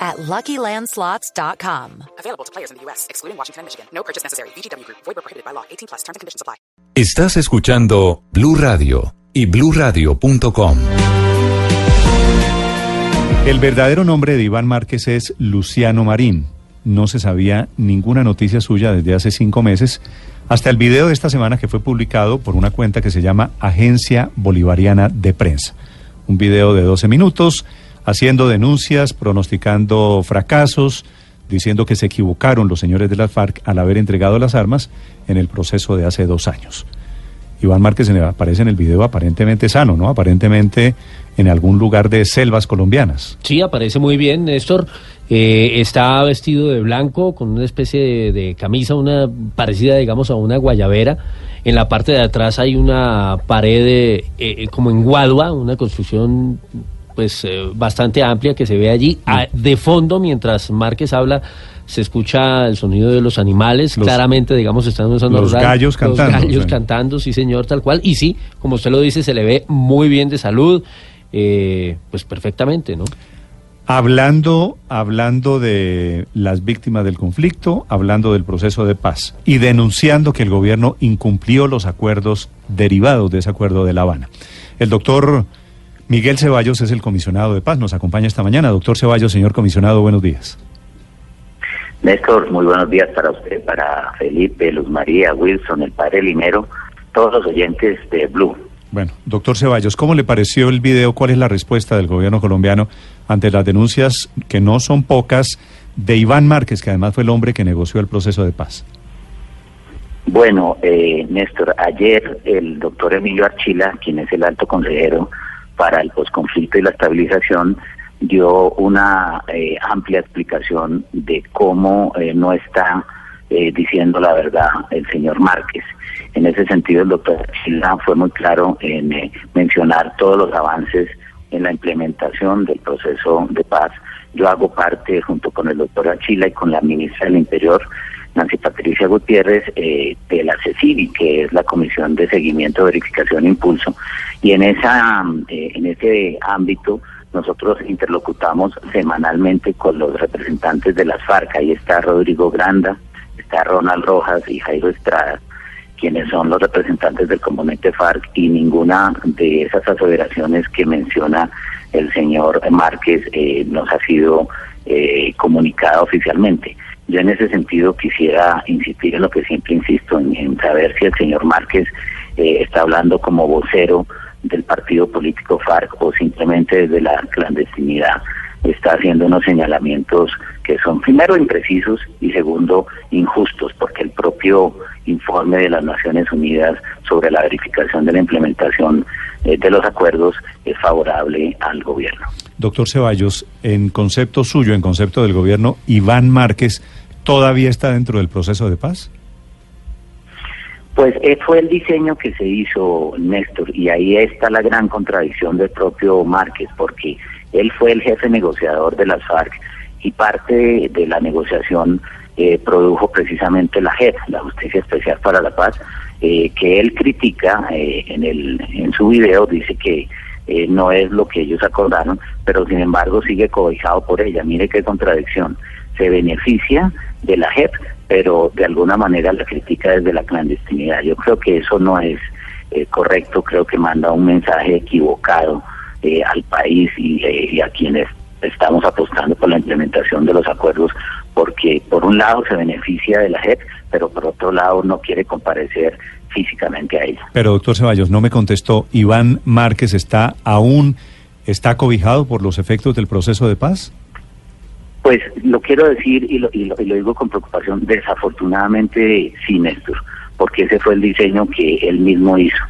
at LuckyLandSlots.com. Available to players in the U.S., excluding Washington and Michigan. No purchase necessary. VGW Group. Void where prohibited by law. 18 plus. Terms and conditions apply. Estás escuchando Blue Radio y BlueRadio.com. El verdadero nombre de Iván Márquez es Luciano Marín. No se sabía ninguna noticia suya desde hace cinco meses, hasta el video de esta semana que fue publicado por una cuenta que se llama Agencia Bolivariana de Prensa. Un video de 12 minutos haciendo denuncias, pronosticando fracasos, diciendo que se equivocaron los señores de la FARC al haber entregado las armas en el proceso de hace dos años. Iván Márquez aparece en el video aparentemente sano, ¿no? Aparentemente en algún lugar de selvas colombianas. Sí, aparece muy bien, Néstor. Eh, está vestido de blanco con una especie de, camisa, una parecida, digamos, a una guayabera. En la parte de atrás hay una pared de, eh, como en Guadua, una construcción pues eh, bastante amplia que se ve allí. Ah, de fondo, mientras Márquez habla, se escucha el sonido de los animales. Claramente, digamos, están usando los gallos cantando. Los gallos cantando, sí, señor, tal cual. Y sí, como usted lo dice, se le ve muy bien de salud, eh, pues perfectamente, ¿no? Hablando, hablando de las víctimas del conflicto, hablando del proceso de paz y denunciando que el gobierno incumplió los acuerdos derivados de ese acuerdo de La Habana. El doctor Miguel Ceballos es el comisionado de paz. Nos acompaña esta mañana. Doctor Ceballos, señor comisionado, buenos días. Néstor, muy buenos días para usted, para Felipe, Luz María, Wilson, el padre Linero, todos los oyentes de Blue. Bueno, doctor Ceballos, ¿cómo le pareció el video? ¿Cuál es la respuesta del gobierno colombiano ante las denuncias, que no son pocas, de Iván Márquez, que además fue el hombre que negoció el proceso de paz? Bueno, eh, Néstor, ayer el doctor Emilio Archila, quien es el alto consejero para el posconflicto y la estabilización, dio una eh, amplia explicación de cómo eh, no está eh, diciendo la verdad el señor Márquez. En ese sentido, el doctor Chila fue muy claro en mencionar todos los avances en la implementación del proceso de paz. Yo hago parte, junto con el doctor Achila y con la ministra del Interior, Nancy Patricia Gutiérrez, eh, de la CECIVI, que es la Comisión de Seguimiento, Verificación e Impulso. Y en, esa, eh, en ese ámbito nosotros interlocutamos semanalmente con los representantes de las FARC. Ahí está Rodrigo Granda, está Ronald Rojas y Jairo Estrada, quienes son los representantes del componente FARC y ninguna de esas aseveraciones que menciona el señor Márquez eh, nos ha sido eh, comunicada oficialmente. Yo en ese sentido quisiera insistir en lo que siempre insisto, en, saber si el señor Márquez eh, está hablando como vocero del partido político FARC o simplemente desde la clandestinidad está haciendo unos señalamientos que son primero imprecisos y segundo injustos, porque el propio informe de las Naciones Unidas sobre la verificación de la implementación eh, de los acuerdos es favorable al gobierno. Doctor Ceballos, en concepto suyo, en concepto del gobierno, Iván Márquez todavía está dentro del proceso de paz? Pues eh, fue el diseño que se hizo, Néstor, y ahí está la gran contradicción del propio Márquez, porque él fue el jefe negociador de las FARC y parte de, la negociación eh, produjo precisamente la JEP, la Justicia Especial para la Paz, eh, que él critica en, el, en su video, dice que no es lo que ellos acordaron, pero sin embargo sigue cobijado por ella. Mire qué contradicción. Se beneficia de la JEP, pero de alguna manera la critica desde la clandestinidad. Yo creo que eso no es eh, correcto, creo que manda un mensaje equivocado eh, al país eh, y, a quienes estamos apostando por la implementación de los acuerdos, porque por un lado se beneficia de la JEP, pero por otro lado no quiere comparecer físicamente a ella. Pero doctor Ceballos, no me contestó, Iván Márquez está aún, está cobijado por los efectos del proceso de paz. Pues lo quiero decir y lo, y lo, digo con preocupación, desafortunadamente sí, Néstor, porque ese fue el diseño que él mismo hizo.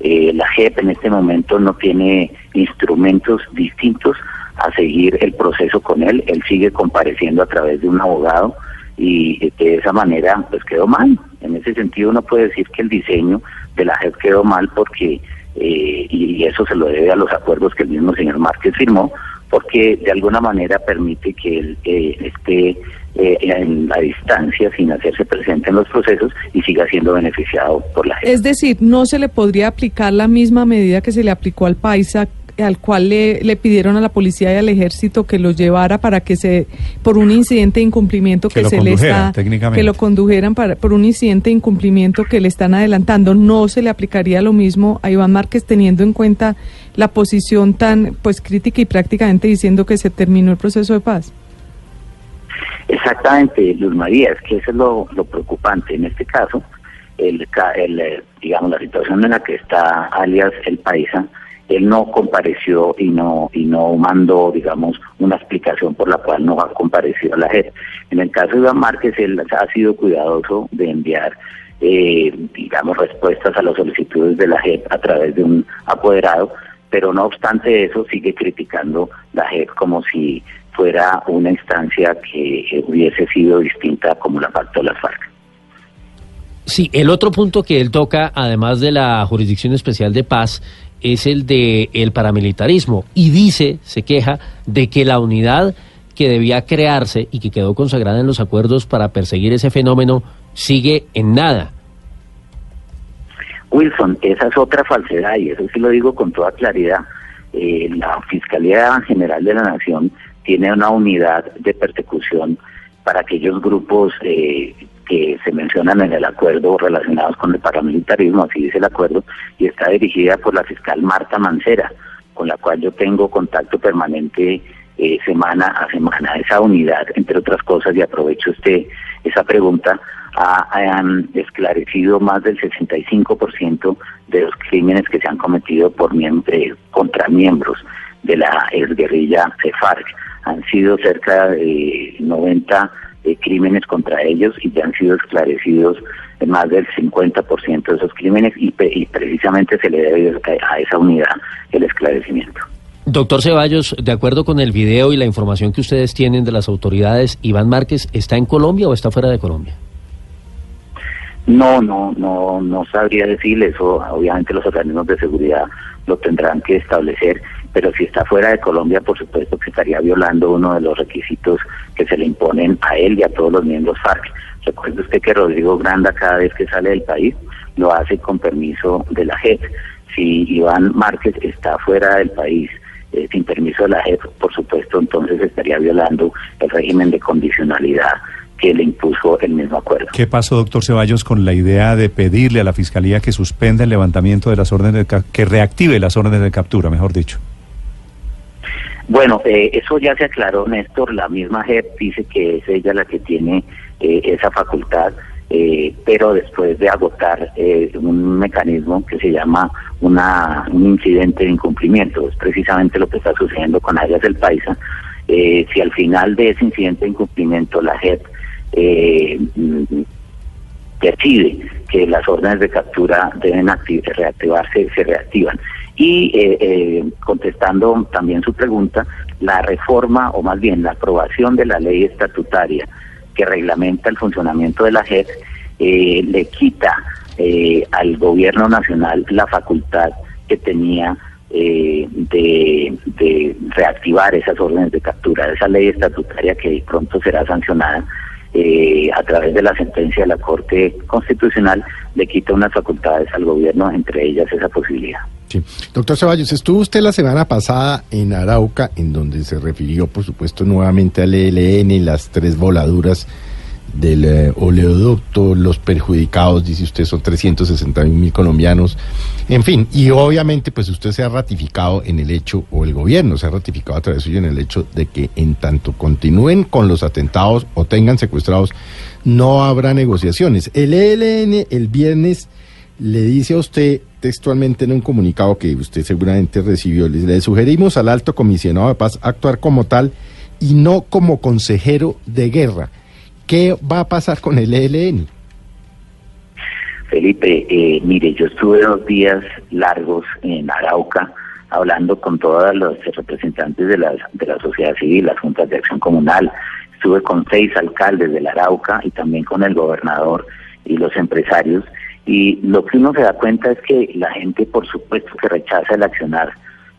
Eh, la JEP en este momento no tiene instrumentos distintos a seguir el proceso con él, él sigue compareciendo a través de un abogado y de esa manera pues quedó mal. En ese sentido uno puede decir que el diseño de la JEP quedó mal porque, eh, y eso se lo debe a los acuerdos que el mismo señor Márquez firmó, porque de alguna manera permite que él eh, esté eh, en la distancia sin hacerse presente en los procesos y siga siendo beneficiado por la JEP. Es decir, no se le podría aplicar la misma medida que se le aplicó al Paisa al cual le, le pidieron a la policía y al ejército que lo llevara para que se por un incidente de incumplimiento que, se le está técnicamente. que lo condujeran para por un incidente de incumplimiento que le están adelantando no se le aplicaría lo mismo a Iván Márquez teniendo en cuenta la posición tan pues crítica y prácticamente diciendo que se terminó el proceso de paz Exactamente, Luz María, es que eso es lo, lo preocupante. En este caso, el, ca- el, eh, digamos, la situación en la que está alias el paisa, él no compareció y no y no mandó, digamos, una explicación por la cual no ha comparecido a la JEP. En el caso de Iván Márquez, él ha sido cuidadoso de enviar, eh, digamos, respuestas a las solicitudes de la JEP a través de un apoderado, pero no obstante eso sigue criticando la JEP como si fuera una instancia que hubiese sido distinta como la pactó las FARC. Sí, el otro punto que él toca, además de la Jurisdicción Especial de Paz, es el de el paramilitarismo y dice, se queja de que la unidad que debía crearse y que quedó consagrada en los acuerdos para perseguir ese fenómeno sigue en nada. Wilson, esa es otra falsedad y eso sí lo digo con toda claridad. Eh, la Fiscalía General de la Nación tiene una unidad de persecución para aquellos grupos eh, que se mencionan en el acuerdo relacionados con el paramilitarismo, así dice el acuerdo, y está dirigida por la fiscal Marta Mancera, con la cual yo tengo contacto permanente eh, semana a semana. Esa unidad, entre otras cosas, y aprovecho este esa pregunta, ha, han esclarecido más del 65% de los crímenes que se han cometido por eh, contra miembros de la guerrilla FARC. Han sido cerca de 90 eh, crímenes contra ellos y ya han sido esclarecidos eh, más del 50% de esos crímenes y precisamente se le debe a esa unidad el esclarecimiento. Doctor Ceballos, de acuerdo con el video y la información que ustedes tienen de las autoridades, Iván Márquez está en Colombia o está fuera de Colombia? No, no, no, no sabría decirle eso. Obviamente los organismos de seguridad lo tendrán que establecer, pero si está fuera de Colombia, por supuesto que estaría violando uno de los requisitos que se le imponen a él y a todos los miembros FARC. Recuerde usted que Rodrigo Granda cada vez que sale del país lo hace con permiso de la JEP. Si Iván Márquez está fuera del país eh, sin permiso de la JEP, por supuesto, entonces estaría violando el régimen de condicionalidad que le impuso el mismo acuerdo. ¿Qué pasó, doctor Ceballos, con la idea de pedirle a la Fiscalía que suspenda el levantamiento de las órdenes de que reactive las órdenes de captura, mejor dicho? Bueno, eh, eso ya se aclaró, Néstor. La misma JEP dice que es ella la que tiene eh, esa facultad, eh, pero después de agotar eh, un mecanismo que se llama una, un incidente de incumplimiento, es precisamente lo que está sucediendo con Arias del Paisa. Eh, si al final de ese incidente de incumplimiento la JEP eh, decide que las órdenes de captura deben acti- reactivarse, se reactivan. Y eh, eh, contestando también su pregunta, la reforma, o más bien la aprobación de la ley estatutaria que reglamenta el funcionamiento de la JEP, eh, le quita eh, al gobierno nacional la facultad que tenía eh, de, de reactivar esas órdenes de captura. Esa ley estatutaria que pronto será sancionada eh, a través de la sentencia de la Corte Constitucional le quita unas facultades al gobierno, entre ellas esa posibilidad. Sí. Doctor Ceballos, estuvo usted la semana pasada en Arauca, en donde se refirió, por supuesto, nuevamente al ELN y las tres voladuras del eh, oleoducto, los perjudicados, dice usted, son 360 mil colombianos. En fin, y obviamente, pues usted se ha ratificado en el hecho, o el gobierno se ha ratificado a través suyo en el hecho de que en tanto continúen con los atentados o tengan secuestrados, no habrá negociaciones. El ELN el viernes le dice a usted textualmente en un comunicado que usted seguramente recibió, le, le sugerimos al alto comisionado de paz actuar como tal y no como consejero de guerra. ¿Qué va a pasar con el ELN? Felipe, eh, mire, yo estuve dos días largos en Arauca hablando con todos los representantes de la, de la sociedad civil, las juntas de acción comunal, estuve con seis alcaldes de la Arauca y también con el gobernador y los empresarios. Y lo que uno se da cuenta es que la gente, por supuesto, que rechaza el accionar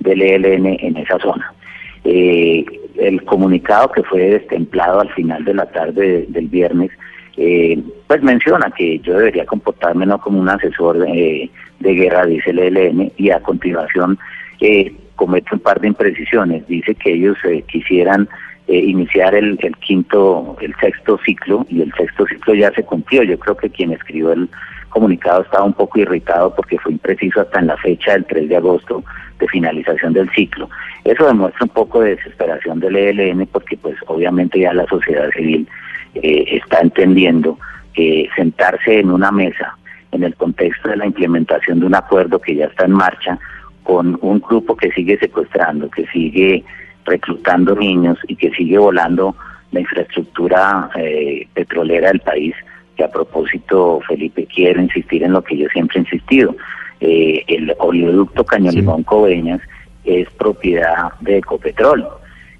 del ELN en esa zona. Eh, el comunicado que fue destemplado al final de la tarde del viernes, eh, pues menciona que yo debería comportarme no como un asesor de, guerra, dice el ELN, y a continuación eh, comete un par de imprecisiones. Dice que ellos eh, quisieran eh, iniciar el, quinto, el sexto ciclo y el sexto ciclo ya se cumplió. Yo creo que quien escribió el comunicado estaba un poco irritado porque fue impreciso hasta en la fecha del 3 de agosto de finalización del ciclo. Eso demuestra un poco de desesperación del ELN porque pues obviamente ya la sociedad civil eh, está entendiendo que sentarse en una mesa en el contexto de la implementación de un acuerdo que ya está en marcha con un grupo que sigue secuestrando, que sigue reclutando niños y que sigue volando la infraestructura eh, petrolera del país, que a propósito Felipe quiero insistir en lo que yo siempre he insistido. Eh, el oleoducto Cañolimón Coveñas es propiedad de Ecopetrol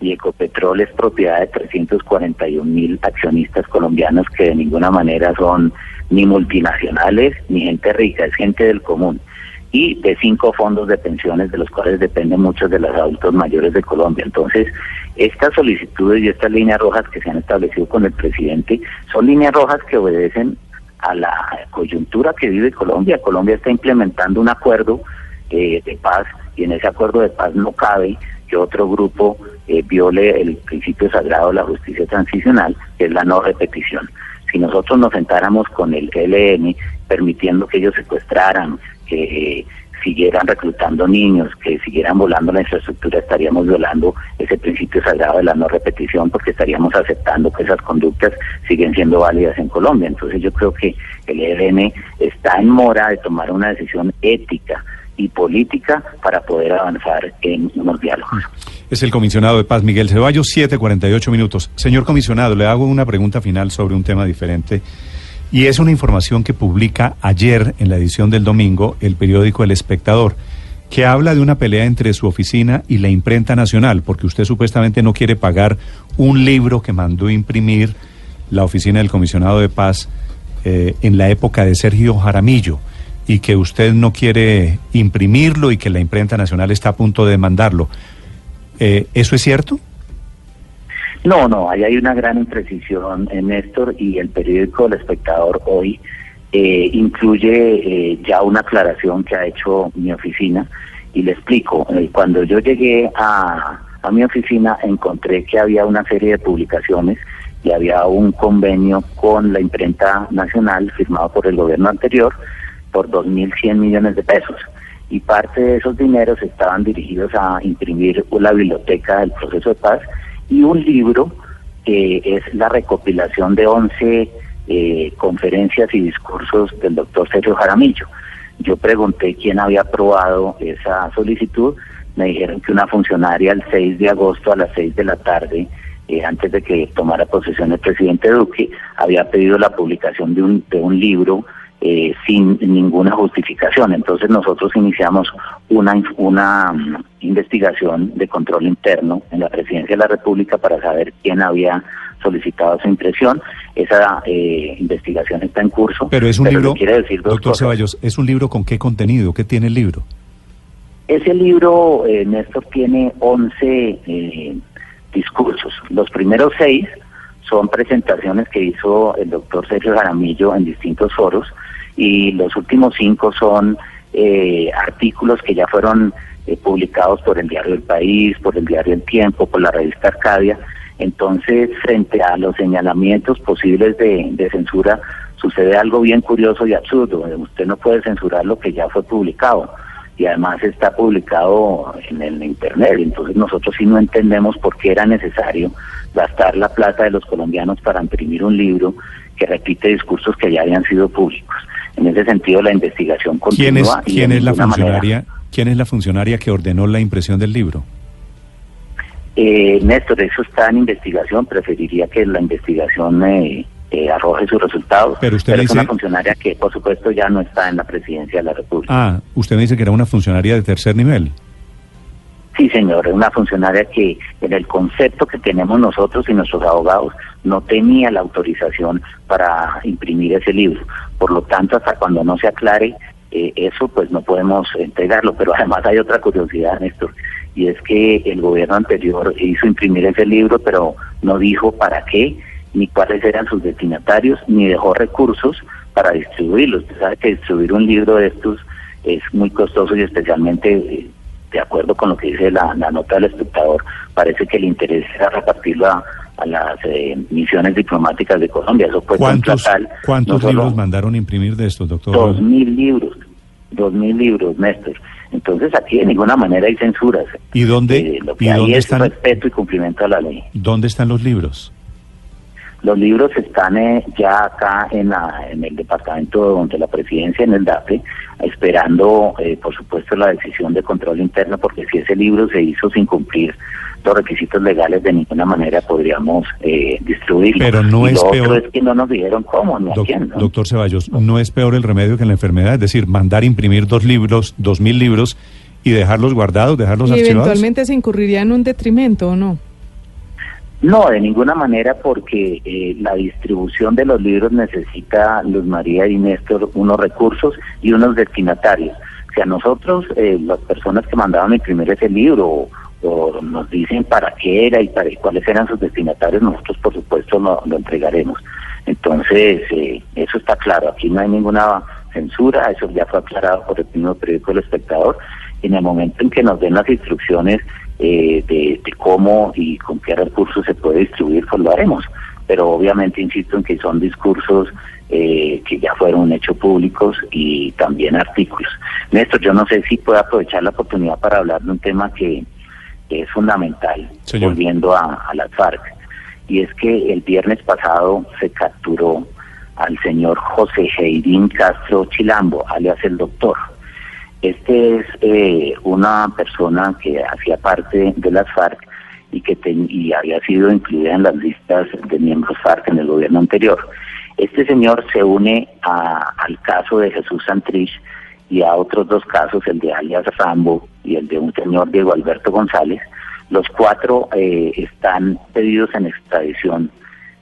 y Ecopetrol es propiedad de 341 mil accionistas colombianos que de ninguna manera son ni multinacionales ni gente rica, es gente del común y de cinco fondos de pensiones de los cuales dependen muchos de los adultos mayores de Colombia. Entonces, estas solicitudes y estas líneas rojas que se han establecido con el presidente son líneas rojas que obedecen a la coyuntura que vive Colombia. Colombia está implementando un acuerdo eh, de paz y en ese acuerdo de paz no cabe que otro grupo eh, viole el principio sagrado de la justicia transicional, que es la no repetición. Si nosotros nos sentáramos con el ELN permitiendo que ellos secuestraran, que siguieran reclutando niños, que siguieran volando la infraestructura, estaríamos violando ese principio sagrado de la no repetición porque estaríamos aceptando que esas conductas siguen siendo válidas en Colombia. Entonces yo creo que el ELN está en mora de tomar una decisión ética y política para poder avanzar en unos diálogos. Es el comisionado de paz Miguel Ceballos, 7:48 minutos. Señor comisionado, le hago una pregunta final sobre un tema diferente. Y es una información que publica ayer en la edición del domingo el periódico El Espectador, que habla de una pelea entre su oficina y la imprenta nacional, porque usted supuestamente no quiere pagar un libro que mandó imprimir la oficina del comisionado de paz eh, en la época de Sergio Jaramillo y que usted no quiere imprimirlo y que la imprenta nacional está a punto de mandarlo. Eh, ¿Eso es cierto? No, no, ahí hay una gran imprecisión, en Néstor, y el periódico El Espectador hoy eh, incluye eh, ya una aclaración que ha hecho mi oficina, y le explico. Eh, cuando yo llegué a, a mi oficina encontré que había una serie de publicaciones y había un convenio con la imprenta nacional firmado por el gobierno anterior por 2.100 millones de pesos y parte de esos dineros estaban dirigidos a imprimir la biblioteca del proceso de paz y un libro que es la recopilación de 11 eh, conferencias y discursos del doctor Sergio Jaramillo. Yo pregunté quién había aprobado esa solicitud, me dijeron que una funcionaria el 6 de agosto a las 6 de la tarde, eh, antes de que tomara posesión el presidente Duque, había pedido la publicación de un, de un libro eh, sin ninguna justificación. Entonces nosotros iniciamos una, una um, investigación de control interno en la Presidencia de la República para saber quién había solicitado esa impresión. Esa eh, investigación está en curso. Pero es un libro, quiere decir doctor cosas. Ceballos, ¿es un libro con qué contenido? ¿Qué tiene el libro? Ese libro, eh, Néstor, tiene 11 eh, discursos. Los primeros seis son presentaciones que hizo el doctor Sergio Jaramillo en distintos foros y los últimos cinco son eh, artículos que ya fueron eh, publicados por el diario El País, por el diario El Tiempo, por la revista Arcadia. Entonces, frente a los señalamientos posibles de, de censura, sucede algo bien curioso y absurdo. Usted no puede censurar lo que ya fue publicado y además está publicado en el internet. Entonces nosotros sí no entendemos por qué era necesario gastar la plata de los colombianos para imprimir un libro que repite discursos que ya habían sido públicos. En ese sentido la investigación ¿Quién es, continúa. y quién es la ninguna manera- funcionaria? ¿Quién es la funcionaria que ordenó la impresión del libro? Eh, Néstor, eso está en investigación. Preferiría que la investigación eh, eh, arroje sus resultados. Pero usted es dice- una funcionaria que, por supuesto, ya no está en la presidencia de la República. Ah, usted me dice que era una funcionaria de tercer nivel. Sí, señor, es una funcionaria que en el concepto que tenemos nosotros y nuestros abogados no tenía la autorización para imprimir ese libro. Por lo tanto, hasta cuando no se aclare eh, eso, pues no podemos entregarlo. Pero además hay otra curiosidad, Néstor, y es que el gobierno anterior hizo imprimir ese libro, pero no dijo para qué, ni cuáles eran sus destinatarios, ni dejó recursos para distribuirlos. Usted sabe que distribuir un libro de estos es muy costoso y especialmente... De acuerdo con lo que dice la, nota del espectador, parece que el interés era repartirlo a, las eh, misiones diplomáticas de Colombia. Eso fue ¿Cuántos, ¿cuántos libros mandaron imprimir de estos, doctor? Dos mil libros, dos mil libros, Néstor. Entonces aquí de ninguna manera hay censuras. ¿Y dónde, eh, lo que ¿y hay dónde es están, respeto y cumplimiento a la ley. ¿Dónde están los libros? Los libros están eh, ya acá en, la, en el departamento de la presidencia, en el DAPE, esperando, eh, por supuesto, la decisión de control interno, porque si ese libro se hizo sin cumplir los requisitos legales, de ninguna manera podríamos eh, distribuirlo. Pero no y es lo peor- otro es que no nos dijeron cómo, ni a Doc- quién. ¿no? Doctor Ceballos, ¿no es peor el remedio que la enfermedad? Es decir, mandar imprimir dos libros, dos mil libros y dejarlos guardados, dejarlos y archivados. eventualmente se incurriría en un detrimento, ¿o no? No, de ninguna manera, porque eh, la distribución de los libros necesita, Luz María y unos recursos y unos destinatarios. Si a nosotros, eh, las personas que mandaban imprimir ese libro, o, o nos dicen para qué era y para y cuáles eran sus destinatarios, nosotros, por supuesto, lo, lo entregaremos. Entonces, eh, eso está claro. Aquí no hay ninguna censura, eso ya fue aclarado por el mismo periódico El Espectador. En el momento en que nos den las instrucciones eh, de, de cómo y con qué recursos se puede distribuir, pues lo haremos. Pero obviamente insisto en que son discursos eh, que ya fueron hechos públicos y también artículos. Néstor, yo no sé si puedo aprovechar la oportunidad para hablar de un tema que, que es fundamental, Señor. volviendo a, a las FARC. Y es que el viernes pasado se capturó al señor José Heirín Castro Chilambo, alias el doctor. Este es eh, una persona que hacía parte de las FARC y que ten- y había sido incluida en las listas de miembros FARC en el gobierno anterior. Este señor se une a- al caso de Jesús Santrich y a otros dos casos, el de alias Rambo y el de un señor Diego Alberto González. Los cuatro eh, están pedidos en extradición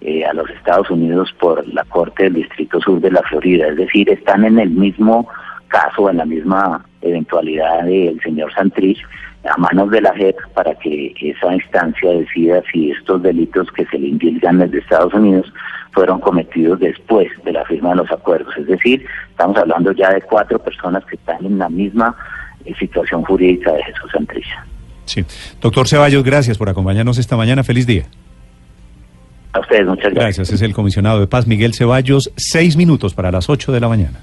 eh, a los Estados Unidos por la Corte del Distrito Sur de la Florida, es decir, están en el mismo caso, en la misma eventualidad del señor Santrich, a manos de la JEP para que esa instancia decida si estos delitos que se le indilgan desde Estados Unidos fueron cometidos después de la firma de los acuerdos. Es decir, estamos hablando ya de cuatro personas que están en la misma eh, situación jurídica de Jesús Santrich. Sí. Doctor Ceballos, gracias por acompañarnos esta mañana. Feliz día. A ustedes, muchas gracias. Gracias. Es el comisionado de paz, Miguel Ceballos. Seis minutos para las ocho de la mañana.